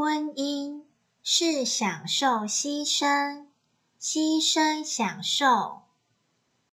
婚姻是享受牺牲牺牲享受。